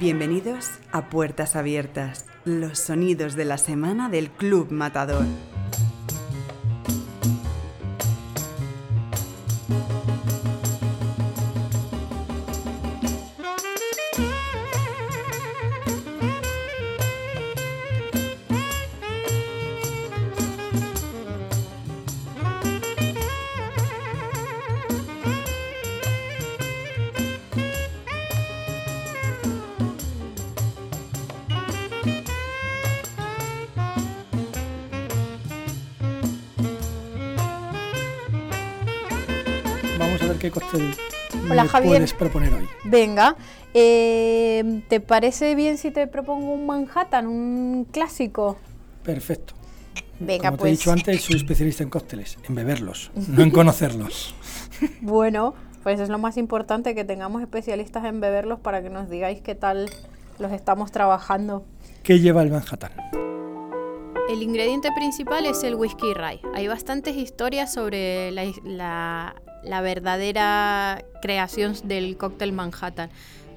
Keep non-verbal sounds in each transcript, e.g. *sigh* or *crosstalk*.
Bienvenidos a Puertas Abiertas, los sonidos de la semana del Club Matador. Vamos a ver qué cóctel Hola, me Javier. puedes proponer hoy. Venga, eh, ¿te parece bien si te propongo un Manhattan, un clásico? Perfecto. Venga, Como te pues he dicho antes, soy especialista en cócteles, en beberlos, *laughs* no en conocerlos. *laughs* bueno, pues es lo más importante que tengamos especialistas en beberlos para que nos digáis qué tal los estamos trabajando. ¿Qué lleva el Manhattan? El ingrediente principal es el whisky rye. Hay bastantes historias sobre la, la- la verdadera creación del cóctel Manhattan.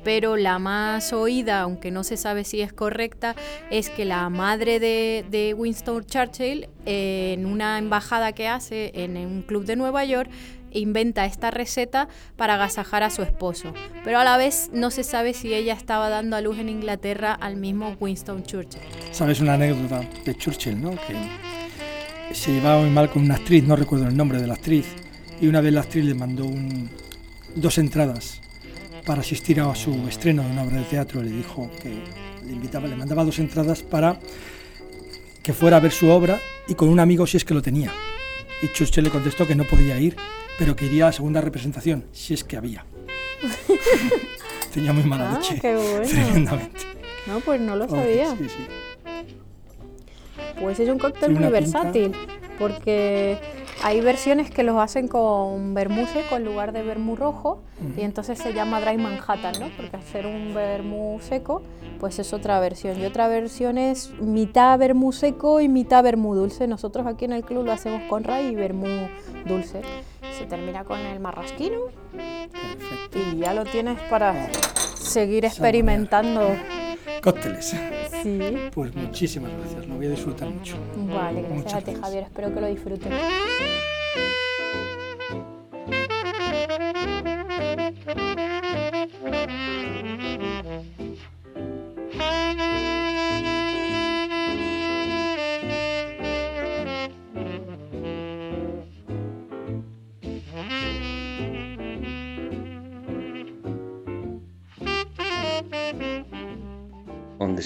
Pero la más oída, aunque no se sabe si es correcta, es que la madre de, Winston Churchill, eh, en una embajada que hace en un club de Nueva York, inventa esta receta para agasajar a su esposo. Pero a la vez no se sabe si ella estaba dando a luz en Inglaterra al mismo Winston Churchill. Sabes una anécdota de Churchill, ¿no? Que se llevaba muy mal con una actriz, no recuerdo el nombre de la actriz, y una vez la actriz le mandó un- dos entradas para asistir a su estreno de una obra de teatro. Le dijo que le invitaba, le mandaba dos entradas para que fuera a ver su obra y con un amigo si es que lo tenía. Y Churchill le contestó que no podía ir, pero que iría a la segunda representación, si es que había. *laughs* Tenía muy mala Ah, leche. qué bueno. Tremendamente. No, pues no lo Oh, sabía. Sí, sí. Pues es un cóctel muy pinta. versátil, porque hay versiones que los hacen con vermú seco en lugar de vermú rojo, y entonces se llama Dry Manhattan, ¿no? Porque hacer un vermú seco, pues es otra versión. Y otra versión es mitad vermú seco y mitad vermú dulce. Nosotros aquí en el club lo hacemos con ray y vermú dulce. Se termina con el marrasquino Perfecto. y ya lo tienes para seguir experimentando. Cócteles. Sí. Pues muchísimas gracias, lo voy a disfrutar mucho. Vale, gracias Muchas a ti, gracias. Javier. Espero que lo disfrutes.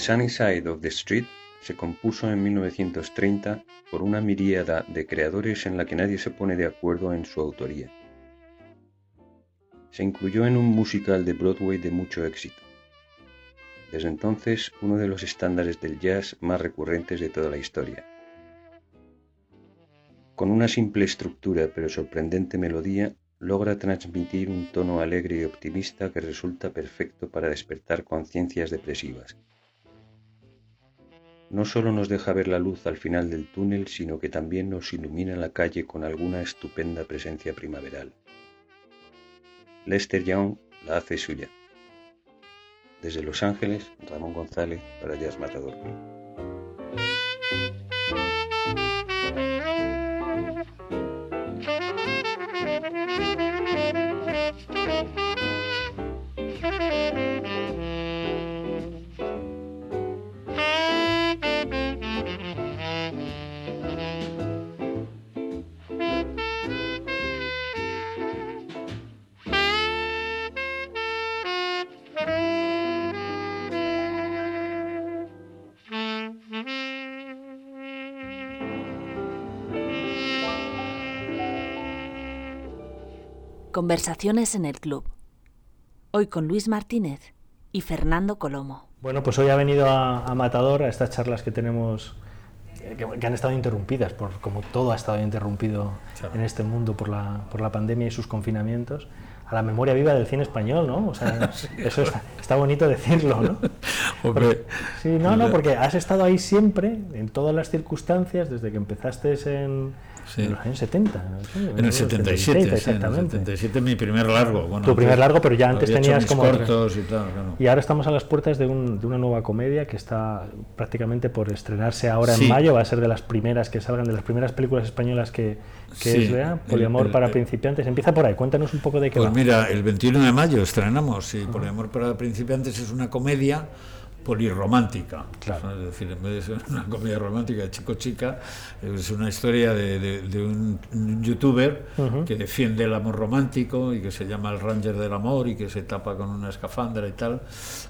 Sunny Side of the Street se compuso en 1930 por una miríada de creadores en la que nadie se pone de acuerdo en su autoría. Se incluyó en un musical de Broadway de mucho éxito. Desde entonces, uno de los estándares del jazz más recurrentes de toda la historia. Con una simple estructura pero sorprendente melodía, logra transmitir un tono alegre y optimista que resulta perfecto para despertar conciencias depresivas. No solo nos deja ver la luz al final del túnel, sino que también nos ilumina la calle con alguna estupenda presencia primaveral. Lester Young la hace suya. Desde Los Ángeles, Ramón González para Jazz Matador Club. Conversaciones en el club. Hoy con Luis Martínez y Fernando Colomo. Bueno, pues hoy ha venido a, a Matador a estas charlas que tenemos, eh, que, que han estado interrumpidas, por, como todo ha estado interrumpido en este mundo por la, por la pandemia y sus confinamientos, a la memoria viva del cine español, ¿no? O sea, *laughs* eso está, está bonito decirlo, ¿no? *laughs* Hombre, Sí, no, no, porque has estado ahí siempre, en todas las circunstancias, desde que empezaste en, en los años 70. En, el 77, exactamente. en el 77 mi primer largo. Bueno, tu primer largo, pero ya antes tenías como... cortos y tal. Y ahora estamos a las puertas de, un, de, una nueva comedia que está prácticamente por estrenarse ahora en mayo, va a ser de las primeras que salgan, de las primeras películas españolas que, que es, ¿verdad? Poliamor para principiantes. Empieza por ahí, cuéntanos un poco de qué Pues mira, el 21 de mayo estrenamos, y Poliamor para principiantes es una comedia polirromántica. Es decir, en vez de ser una comedia romántica de chico-chica, es una historia de, un, youtuber que defiende el amor romántico y que se llama el Ranger del Amor y que se tapa con una escafandra y tal.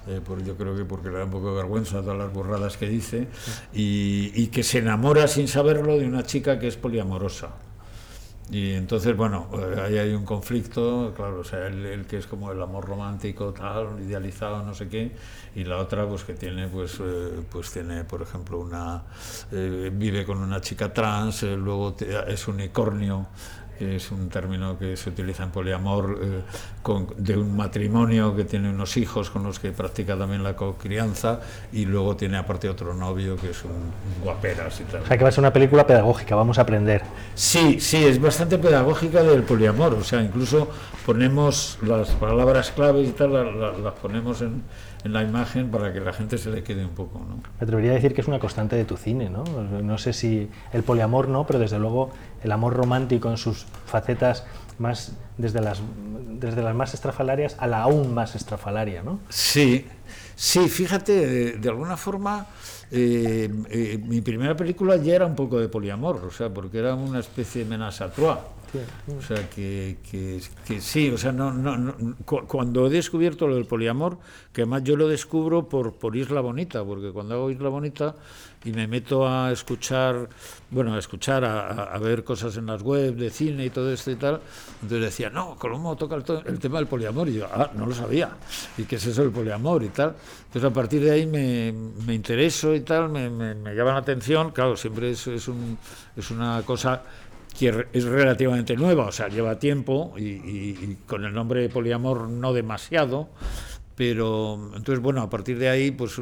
Eh, por, yo creo que porque le da un poco de vergüenza todas las burradas que dice. Y, y que se enamora sin saberlo de una chica que es poliamorosa. Y entonces, bueno, eh, ahí hay un conflicto, claro, o sea, el, que es como el amor romántico, tal, idealizado, no sé qué, y la otra, pues que tiene, pues, eh, pues tiene, por ejemplo, una, eh, vive con una chica trans, luego es unicornio, es un término que se utiliza en poliamor, eh, de un matrimonio que tiene unos hijos con los que practica también la crianza y luego tiene aparte otro novio que es un, guaperas y tal. O sea que va a ser una película pedagógica, vamos a aprender. Sí, sí, es bastante pedagógica del poliamor, o sea, incluso ponemos las palabras claves y tal, las ponemos en en la imagen para que la gente se le quede un poco. ¿no? Me atrevería a decir que es una constante de tu cine, ¿no? No sé si el poliamor no, pero desde luego el amor romántico en sus facetas más desde las, desde las más estrafalarias a la aún más estrafalaria, ¿no? Sí, sí, fíjate, de, alguna forma eh, eh, mi primera película ya era un poco de poliamor, o sea, porque era una especie de menace à trois. O sea, que, que, sí, o sea, no, no, cuando he descubierto lo del poliamor, que además yo lo descubro por, por Isla Bonita, porque cuando hago Isla Bonita y me meto a escuchar, bueno, a escuchar, a, ver cosas en las webs de cine y todo esto y tal, entonces decía, no, ¿cómo toca el, tema del poliamor? Y yo, ah, no lo sabía, ¿y qué es eso del poliamor y tal? Entonces a partir de ahí me, me intereso y tal, me, me, llama la atención, claro, siempre es, es, un, es una cosa que es relativamente nueva, o sea, lleva tiempo y, con el nombre de poliamor no demasiado, pero entonces, bueno, a partir de ahí, pues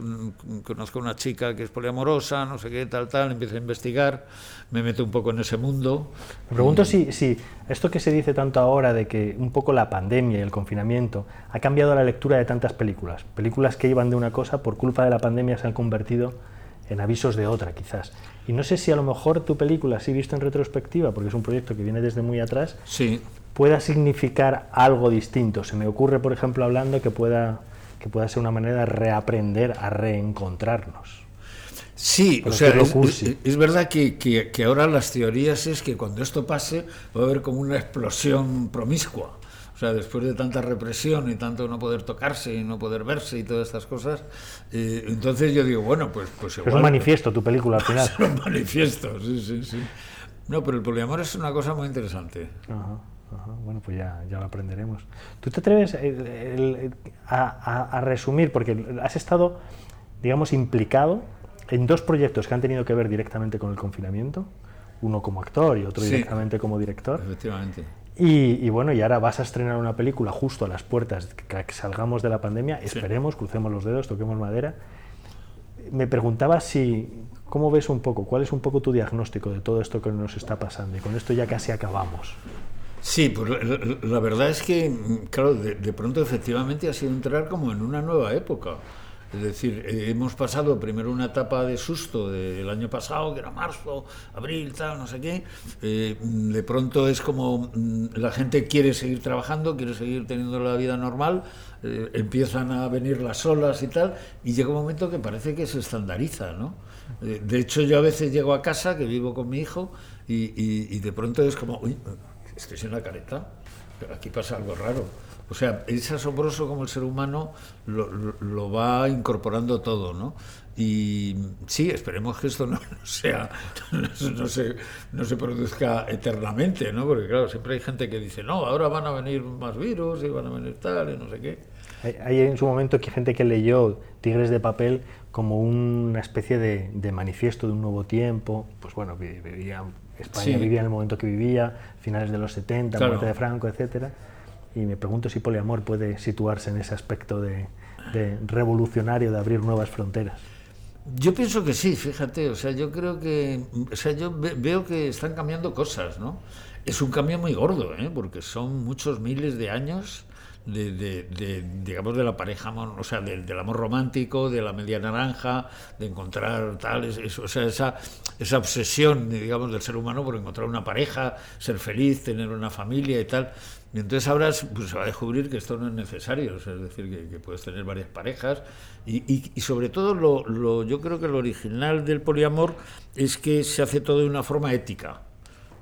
conozco a una chica que es poliamorosa, no sé qué, tal, tal, empiezo a investigar, me meto un poco en ese mundo. Me pregunto si, si esto que se dice tanto ahora de que un poco la pandemia y el confinamiento ha cambiado la lectura de tantas películas, películas que iban de una cosa, por culpa de la pandemia se han convertido en avisos de otra, quizás. Y no sé si a lo mejor tu película, si visto en retrospectiva, porque es un proyecto que viene desde muy atrás, sí. pueda significar algo distinto. Se me ocurre, por ejemplo, hablando que pueda, que pueda ser una manera de reaprender a reencontrarnos. Sí, o sea, es, verdad que, que, que, ahora las teorías es que cuando esto pase va a haber como una explosión promiscua. O sea, después de tanta represión y tanto no poder tocarse y no poder verse y todas estas cosas, eh, entonces yo digo, bueno, pues, pues Es un manifiesto tu película al *laughs* final. Es un manifiesto, sí, sí, sí. No, pero el poliamor es una cosa muy interesante. Ajá. Ajá, bueno, pues ya, ya lo aprenderemos. ¿Tú te atreves a, a, resumir, porque has estado, digamos, implicado en dos proyectos que han tenido que ver directamente con el confinamiento, uno como actor y otro directamente como director. Efectivamente. Y, bueno, y ahora vas a estrenar una película justo a las puertas que, que salgamos de la pandemia. Esperemos, crucemos los dedos, toquemos madera. Me preguntaba si, ¿cómo ves un poco? ¿Cuál es un poco tu diagnóstico de todo esto que nos está pasando? Y con esto ya casi acabamos. Sí, pues la, verdad es que, claro, de, de, pronto efectivamente ha sido entrar como en una nueva época. Es decir, eh, hemos pasado primero una etapa de susto del año pasado, que era marzo, abril, tal, no sé qué. Eh, de pronto es como mm, la gente quiere seguir trabajando, quiere seguir teniendo la vida normal, eh, empiezan a venir las olas y tal, y llega un momento que parece que se estandariza, ¿no? de hecho, yo a veces llego a casa, que vivo con mi hijo, y, de pronto es como, uy, estoy sin la careta, pero aquí pasa algo raro o sea, es asombroso como el ser humano lo, va incorporando todo, ¿no? Y sí, esperemos que esto *laughs* no, sea, no, se, no se produzca eternamente, ¿no? Porque claro, siempre hay gente que dice, no, ahora van a venir más virus y van a venir tal y no sé qué. Hay, en su momento que gente que leyó Tigres de Papel como una especie de, manifiesto de un nuevo tiempo, pues bueno, vivía, España vivía en el momento que vivía, finales de los 70, muerte de Franco, etcétera y me pregunto si poliamor puede situarse en ese aspecto de, revolucionario de abrir nuevas fronteras. Yo pienso que sí, fíjate, o sea, yo creo que, o sea, yo veo que están cambiando cosas, ¿no? Es un cambio muy gordo, ¿eh? Porque son muchos miles de años de, de, digamos, de la pareja, o sea, del, amor romántico, de la media naranja, de encontrar tal, o sea, esa, esa obsesión, digamos, del ser humano por encontrar una pareja, ser feliz, tener una familia y tal. Y entonces ahora pues, se va a descubrir que esto no es necesario, es decir, que, puedes tener varias parejas y, y, sobre todo lo, lo, yo creo que lo original del poliamor es que se hace todo de una forma ética,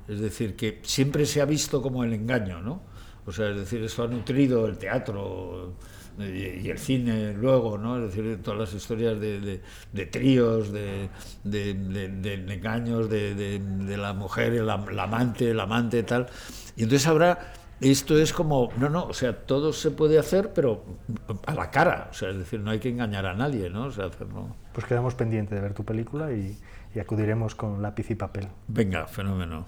es decir, que siempre se ha visto como el engaño, ¿no? O sea, es decir, esto ha nutrido el teatro y, el cine luego, ¿no? Es decir, todas las historias de, de, tríos, de, de, engaños de, la mujer, el, la amante, el amante, tal. Y entonces ahora esto es como, no, no, o sea, todo se puede hacer, pero a la cara, o sea, es decir, no hay que engañar a nadie, ¿no? O sea, hacerlo... Pues quedamos pendientes de ver tu película y, y acudiremos con lápiz y papel. Venga, fenómeno.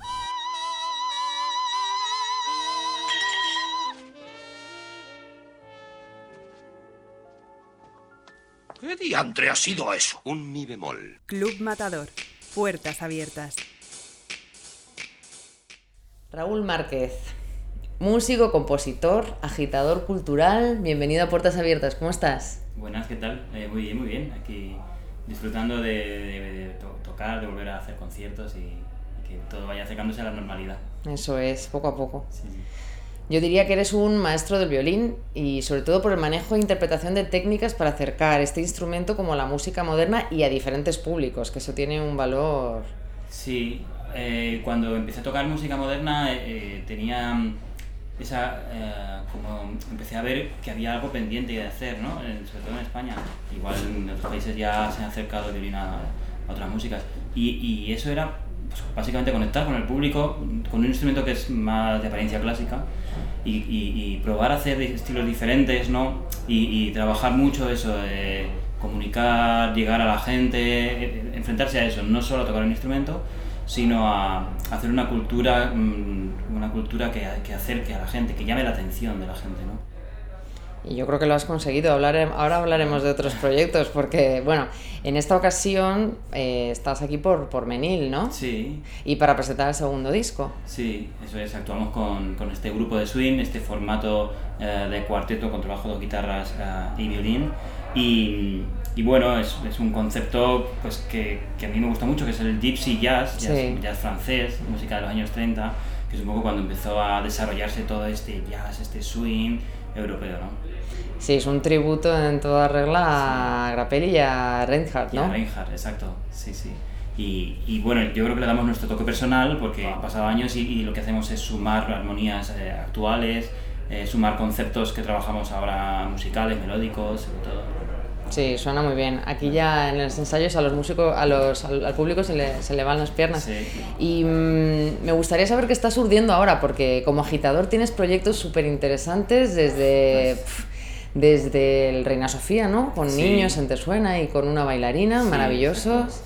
¿Qué diantre ha sido eso? Un mi bemol. Club Matador. Puertas abiertas. Raúl Márquez, músico, compositor, agitador cultural. Bienvenido a Puertas Abiertas, ¿cómo estás? Buenas, ¿qué tal? Eh, muy bien, muy bien. Aquí disfrutando de, tocar, de volver a hacer conciertos y, que todo vaya acercándose a la normalidad. Eso es, poco a poco. Yo diría que eres un maestro del violín y sobre todo por el manejo e interpretación de técnicas para acercar este instrumento como la música moderna y a diferentes públicos, que eso tiene un valor... Sí, eh, cuando empecé a tocar música moderna eh, tenía esa, eh, como empecé a ver que había algo pendiente de hacer, ¿no? sobre todo en España. Igual en otros países ya se han acercado de a, a otras músicas. Y, y eso era pues, básicamente conectar con el público con un instrumento que es más de apariencia clásica y, y, probar a hacer estilos diferentes, ¿no? Y, trabajar mucho eso, de comunicar, llegar a la gente, enfrentarse a eso, no solo a tocar un instrumento, sino a, hacer una cultura, mm, una cultura que, que, acerque a la gente, que llame la atención de la gente, ¿no? Y yo creo que lo has conseguido. ahora hablaremos de otros proyectos, porque, bueno, en esta ocasión eh, estás aquí por, por Menil, ¿no? Sí. Y para presentar el segundo disco. Sí, eso es. Actuamos con, con este grupo de swing, este formato eh, de cuarteto con trabajo de guitarras eh, y violín. Y, y bueno, es, es, un concepto pues, que, que, a mí me gusta mucho, que es el gypsy jazz, jazz, francés, música de los años 30, que es un poco cuando empezó a desarrollarse todo este jazz, este swing europeo, ¿no? Sí, es un tributo en toda regla a Grappelli y a Reinhardt, ¿no? a Reinhardt, exacto, sí, sí. Y, y, bueno, yo creo que le damos nuestro toque personal porque han pasado años y, y lo que hacemos es sumar armonías eh, actuales, eh, sumar conceptos que trabajamos ahora musicales, melódicos, sobre todo. Sí, suena muy bien. Aquí ya en los ensayos a los músicos, a los, al, público se le, se le, van las piernas. Sí. Y mmm, me gustaría saber qué estás urdiendo ahora, porque como agitador tienes proyectos súper interesantes desde... Pues, pff, desde el Reina Sofía, ¿no? Con niños en Tesuena y con una bailarina, maravillosos.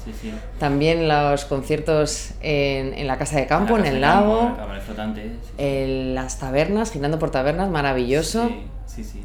También los conciertos en, en, la Casa de Campo, en el lago. en las tabernas, girando por tabernas, maravilloso. Sí, sí,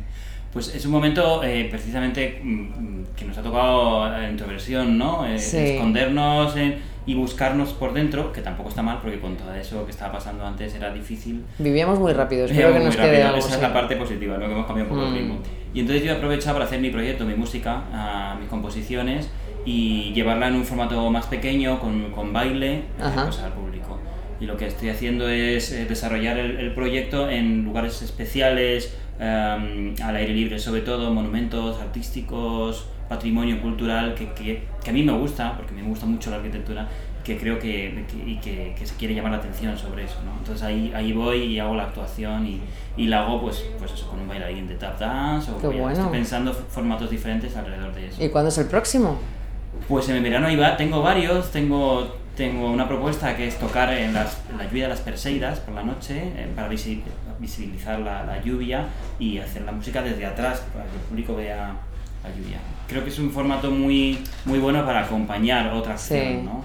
Pues es un momento eh, precisamente mm, mm, que nos ha tocado la introversión, ¿no? Eh, escondernos en y buscarnos por dentro, que tampoco está mal porque con todo eso que estaba pasando antes era difícil. Vivíamos muy rápido, espero que nos quede algo. Esa es la parte positiva, ¿no? que hemos cambiado un poco el mm. ritmo. Y entonces yo he aprovechado para hacer mi proyecto, mi música, uh, mis composiciones y llevarla en un formato más pequeño, con, con baile, pues, al público. Y lo que estoy haciendo es eh, desarrollar el, el, proyecto en lugares especiales, um, al aire libre sobre todo, monumentos artísticos, patrimonio cultural que, que, que, a mí me gusta, porque me gusta mucho la arquitectura, que creo que, y que, que, se quiere llamar la atención sobre eso. ¿no? Entonces ahí, ahí voy y hago la actuación y, y la hago pues, pues eso, con un bailarín de tap dance o bueno. estoy pensando formatos diferentes alrededor de eso. ¿Y cuándo es el próximo? Pues en el verano iba, tengo varios, tengo, tengo una propuesta que es tocar en, las, en la lluvia de las Perseidas por la noche eh, para visibilizar la, la lluvia y hacer la música desde atrás para que el público vea la lluvia creo que es un formato muy, muy bueno para acompañar otra acción, sí. ¿no?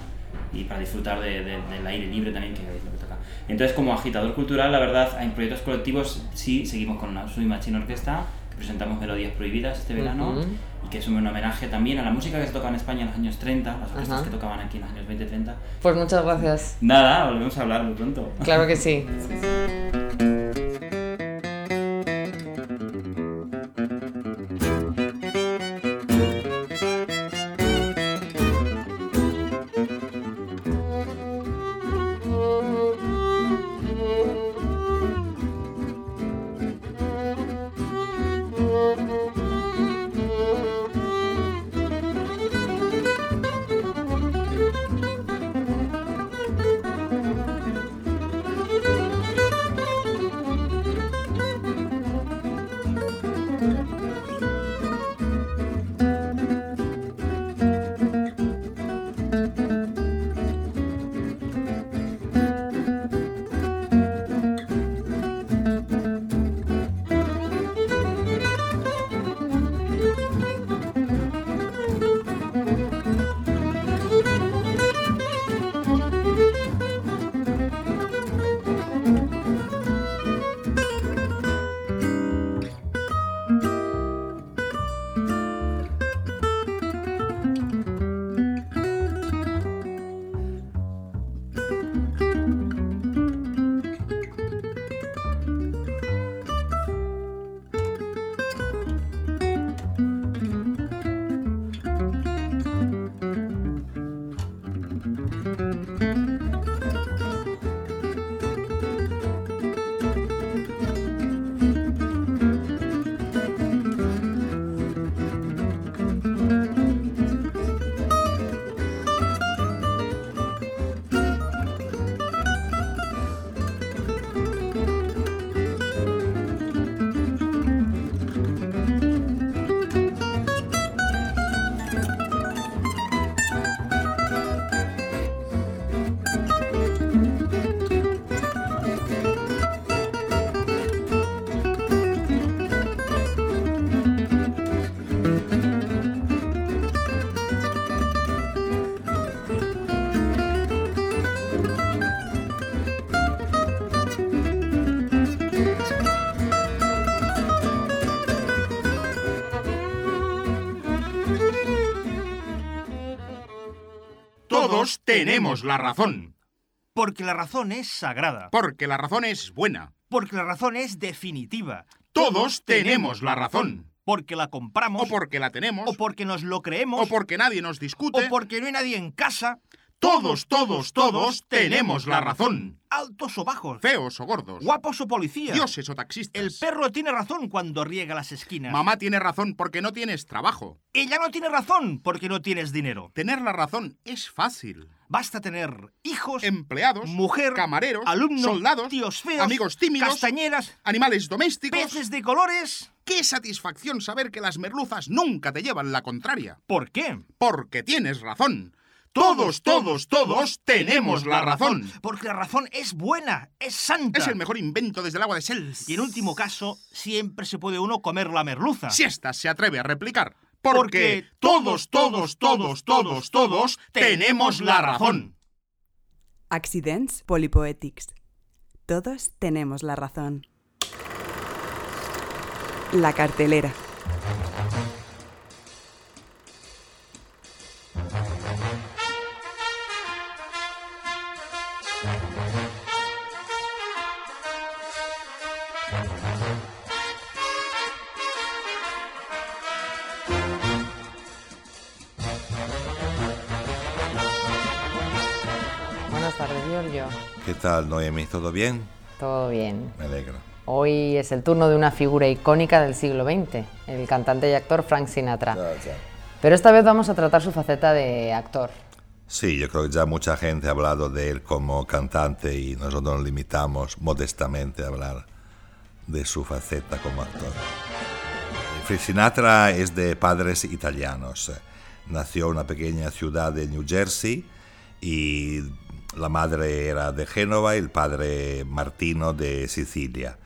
Y para disfrutar de, de, del aire libre también, que es lo que toca. Entonces, como agitador cultural, la verdad, en proyectos colectivos sí seguimos con una Sui Machine Orquesta, que presentamos Melodías Prohibidas este verano Ujú. y que es un homenaje también a la música que se tocaba en España en los años 30, las orquestas Ajá. que tocaban aquí en los años 20-30. Pues muchas gracias. Nada, volvemos a hablar muy pronto. Claro que sí. *laughs* Todos tenemos la razón. Porque la razón es sagrada. Porque la razón es buena. Porque la razón es definitiva. Todos tenemos la razón. Porque la compramos. O porque la tenemos. O porque nos lo creemos. O porque nadie nos discute. O porque no hay nadie en casa. Todos, todos, todos tenemos la razón. Altos o bajos. Feos o gordos. Guapos o policías. Dioses o taxistas. El perro tiene razón cuando riega las esquinas. Mamá tiene razón porque no tienes trabajo. Ella no tiene razón porque no tienes dinero. Tener la razón es fácil. Basta tener hijos, empleados, mujer, camareros, alumnos, soldados, tíos feos, amigos tímidos, castañeras, animales domésticos, peces de colores. Qué satisfacción saber que las merluzas nunca te llevan la contraria. ¿Por qué? Porque tienes razón. Todos, todos, todos tenemos la razón. Porque la razón es buena, es santa. Es el mejor invento desde el agua de Sels. Y en último caso, siempre se puede uno comer la merluza. Si ésta se atreve a replicar. Porque, Porque todos, todos, todos, todos, todos tenemos la razón. Accidents Polypoetics. Todos tenemos la razón. La cartelera. ¿Qué tal, Noemi? ¿Todo bien? Todo bien. Me alegro. Hoy es el turno de una figura icónica del siglo XX, el cantante y actor Frank Sinatra. Pero esta vez vamos a tratar su faceta de actor. Sí, yo creo que ya mucha gente ha hablado de él como cantante y nosotros nos limitamos modestamente a hablar de su faceta como actor. Frank Sinatra es de padres italianos. Nació en una pequeña ciudad de New Jersey y la madre era de Génova y el padre Martino de Sicilia.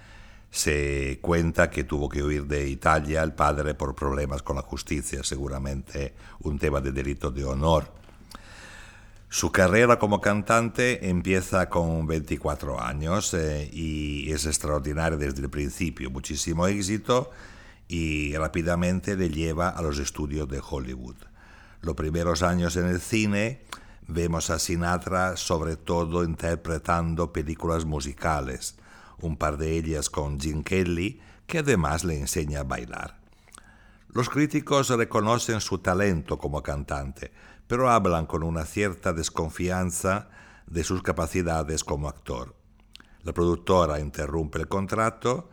Se cuenta que tuvo que huir de Italia el padre por problemas con la justicia, seguramente un tema de delito de honor. Su carrera como cantante empieza con 24 años eh, y es extraordinaria desde el principio, muchísimo éxito y rápidamente le lleva a los estudios de Hollywood. Los primeros años en el cine vemos a Sinatra sobre todo interpretando películas musicales, un par de ellas con Jim Kelly, que además le enseña a bailar. Los críticos reconocen su talento como cantante, pero hablan con una cierta desconfianza de sus capacidades como actor. La productora interrumpe el contrato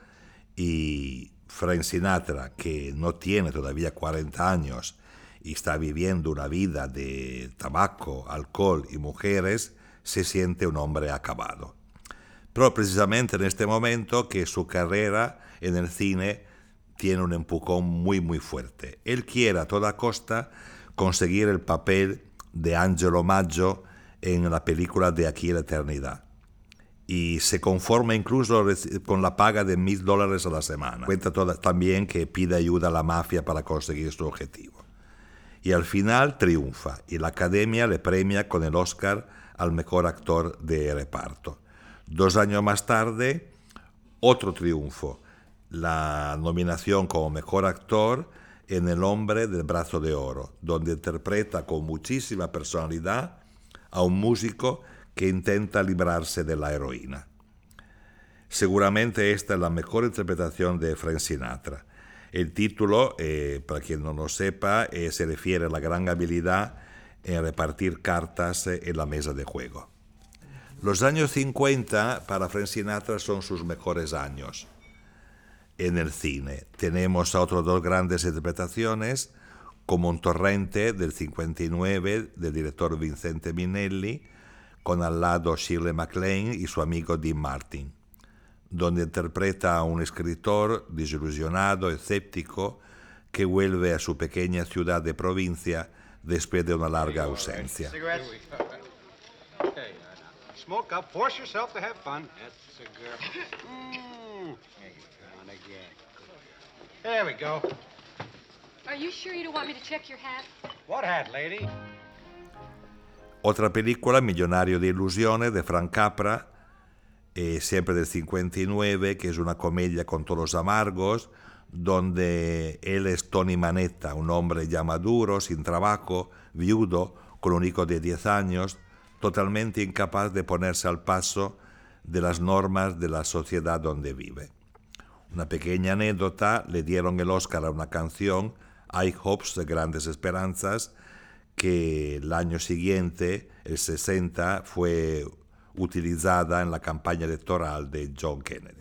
y Frank Sinatra, que no tiene todavía 40 años y está viviendo una vida de tabaco, alcohol y mujeres, se siente un hombre acabado. Pero precisamente en este momento que su carrera en el cine tiene un empujón muy muy fuerte. Él quiere a toda costa conseguir el papel de Angelo Maggio en la película de Aquí la Eternidad. Y se conforma incluso con la paga de mil dólares a la semana. Cuenta también que pide ayuda a la mafia para conseguir su objetivo. Y al final triunfa y la academia le premia con el Oscar al mejor actor de reparto. Dos años más tarde, otro triunfo, la nominación como mejor actor en El hombre del brazo de oro, donde interpreta con muchísima personalidad a un músico que intenta librarse de la heroína. Seguramente esta es la mejor interpretación de Frank Sinatra. El título, eh, para quien no lo sepa, eh, se refiere a la gran habilidad en repartir cartas eh, en la mesa de juego. Los años 50 para Frank Sinatra son sus mejores años en el cine. Tenemos a otras dos grandes interpretaciones, como Un torrente del 59 del director Vincente Minelli, con al lado Shirley MacLaine y su amigo Dean Martin, donde interpreta a un escritor desilusionado, escéptico, que vuelve a su pequeña ciudad de provincia después de una larga ausencia. Smoke up, force yourself to have fun. There we go. Are you sure you don't want me to check your hat? What hat, lady? Otra película, Millonario de Ilusiones, de Frank Capra, eh, siempre del 59, que es una comedia con todos amargos, donde él es Tony Manetta, un hombre ya maduro, sin trabajo, viudo, con un hijo de 10 años, totalmente incapaz de ponerse al paso de las normas de la sociedad donde vive. Una pequeña anécdota, le dieron el Oscar a una canción, I Hopes de Grandes Esperanzas, que el año siguiente, el 60, fue utilizada en la campaña electoral de John Kennedy.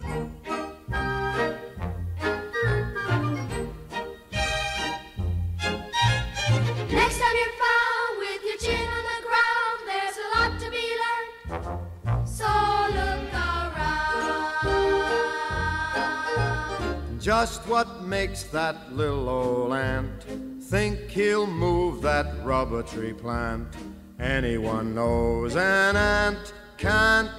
Just what makes that little old ant think he'll move that rubber tree plant? Anyone knows an ant can't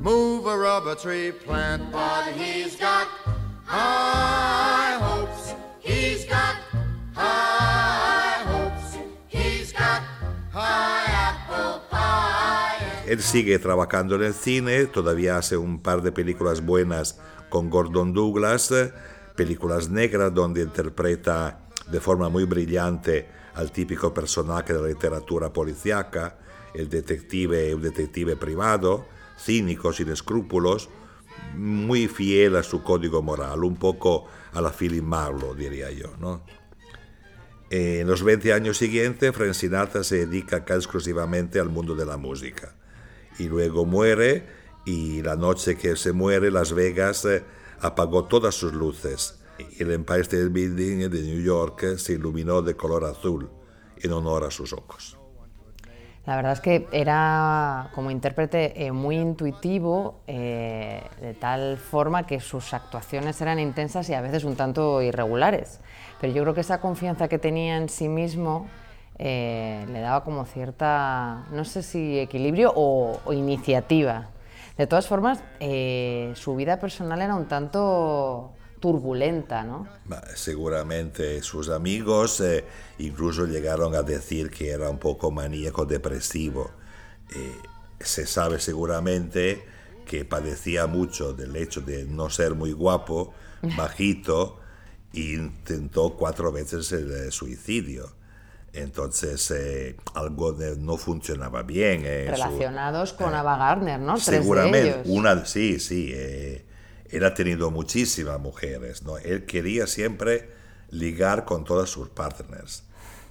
move a rubber tree plant, but he's got high hopes. He's got high hopes. He's got high apple pie. Él sigue trabajando en el cine, todavía hace un par de películas buenas con Gordon Douglas películas negras donde interpreta de forma muy brillante al típico personaje de la literatura policíaca, el detective, un detective privado, cínico, sin escrúpulos, muy fiel a su código moral, un poco a la Philip Marlowe, diría yo. ¿no? En los 20 años siguientes, Frank se dedica casi exclusivamente al mundo de la música. Y luego muere, y la noche que se muere, Las Vegas eh, apagó todas sus luces y el Empire State Building de New York se iluminó de color azul en honor a sus ojos. La verdad es que era como intérprete eh, muy intuitivo, eh, de tal forma que sus actuaciones eran intensas y a veces un tanto irregulares. Pero yo creo que esa confianza que tenía en sí mismo eh, le daba como cierta, no sé si equilibrio o, o iniciativa. De todas formas, su vida personal era un tanto turbulenta, ¿no? Seguramente sus amigos eh, incluso llegaron a decir que era un poco maníaco depresivo. Eh, se sabe seguramente que padecía mucho del hecho de no ser muy guapo, *laughs* bajito intentó cuatro veces el suicidio. Entonces, eh, algo de- no funcionaba bien. eh, su- Relacionados con Ava Gardner, ¿no? Tres de Seguramente, ellos. una, sí, sí. Él ha tenido muchísimas mujeres, ¿no? Él quería siempre ligar con todas sus partners.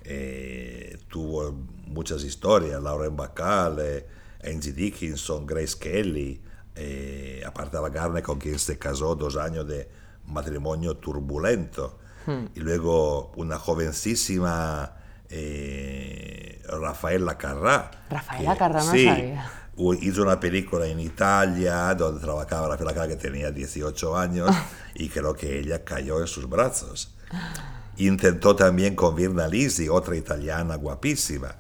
Eh, tuvo muchas historias, Lauren Bacall, eh, Angie Dickinson, Grace Kelly, eh, aparte de Garner con quien se casó dos años de matrimonio turbulento. Hmm. Y luego una jovencísima eh, Rafaela Carrà. Rafaela Carrà no sí, sabía. hizo una película en Italia donde trabajaba Rafaela Carrà que tenía 18 años *laughs* y creo que ella cayó en sus brazos. Intentó también con Virna Lisi, otra italiana guapísima.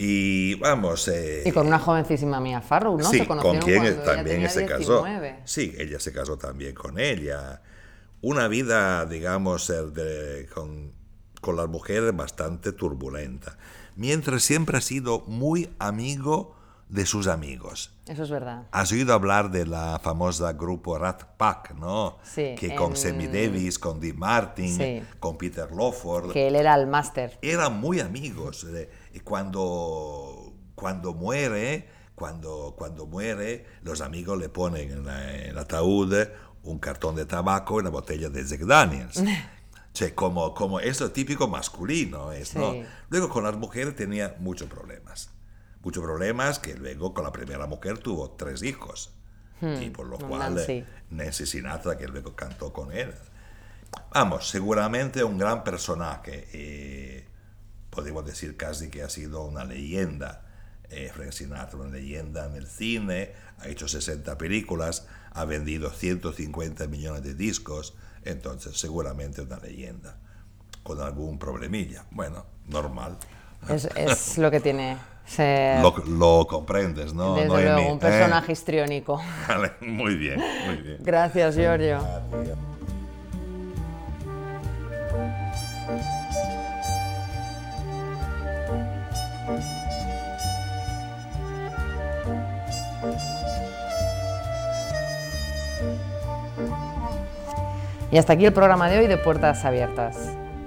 Y vamos... eh, Y con una jovencísima Mia Farrow, ¿no? Sí, se con quien ella también tenía se casó. 19. Sí, ella se casó también con ella. Una vida, digamos, el de- con, con las mujeres bastante turbulenta. Mientras siempre ha sido muy amigo de sus amigos. Eso es verdad. Has oído hablar de la famosa grupo Rat Pack, ¿no? Sí, Que con en- Sammy Davis, con Dean Martin, Sí. con Peter Lawford Que él era el máster. eran muy amigos. eh, Y cuando, cuando muere, cuando, cuando muere, los amigos le ponen en el ataúd un cartón de tabaco y una botella de Jack Daniels. *laughs* Cioè, como, como eso típico masculino es, ¿no? Sí. Luego con las mujeres tenía muchos problemas. Muchos problemas que luego con la primera mujer tuvo tres hijos. Hmm, Y por lo con cual Nancy. eh, Nancy Sinatra, que luego cantó con él. Vamos, seguramente un gran personaje. eh, podemos decir casi que ha sido una leyenda. Eh, Frank Sinatra, una leyenda en el cine, ha hecho 60 películas, ha vendido 150 millones de discos, entonces seguramente una leyenda, con algún problemilla. Bueno, normal. Es, es *laughs* lo que tiene Lo, lo comprendes, ¿no? desde luego, un ¿Eh? personaje histriónico. *laughs* Vale, muy bien, muy bien. Gracias, Giorgio. Y hasta aquí el programa de hoy de Puertas Abiertas.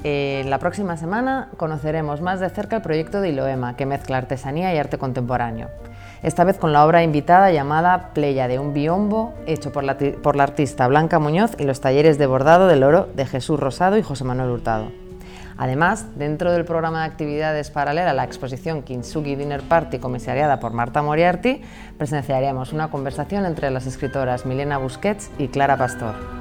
Eh, la próxima semana conoceremos más de cerca el proyecto de Iloema, que mezcla artesanía y arte contemporáneo. Esta vez con la obra invitada llamada Pleya de un biombo, hecho por la, por la artista Blanca Muñoz y los talleres de bordado del oro de Jesús Rosado y José Manuel Hurtado. Además, dentro del programa de actividades paralela a la exposición Kintsugi Dinner Party comisariada por Marta Moriarty, presenciaremos una conversación entre las escritoras Milena Busquets y Clara Pastor.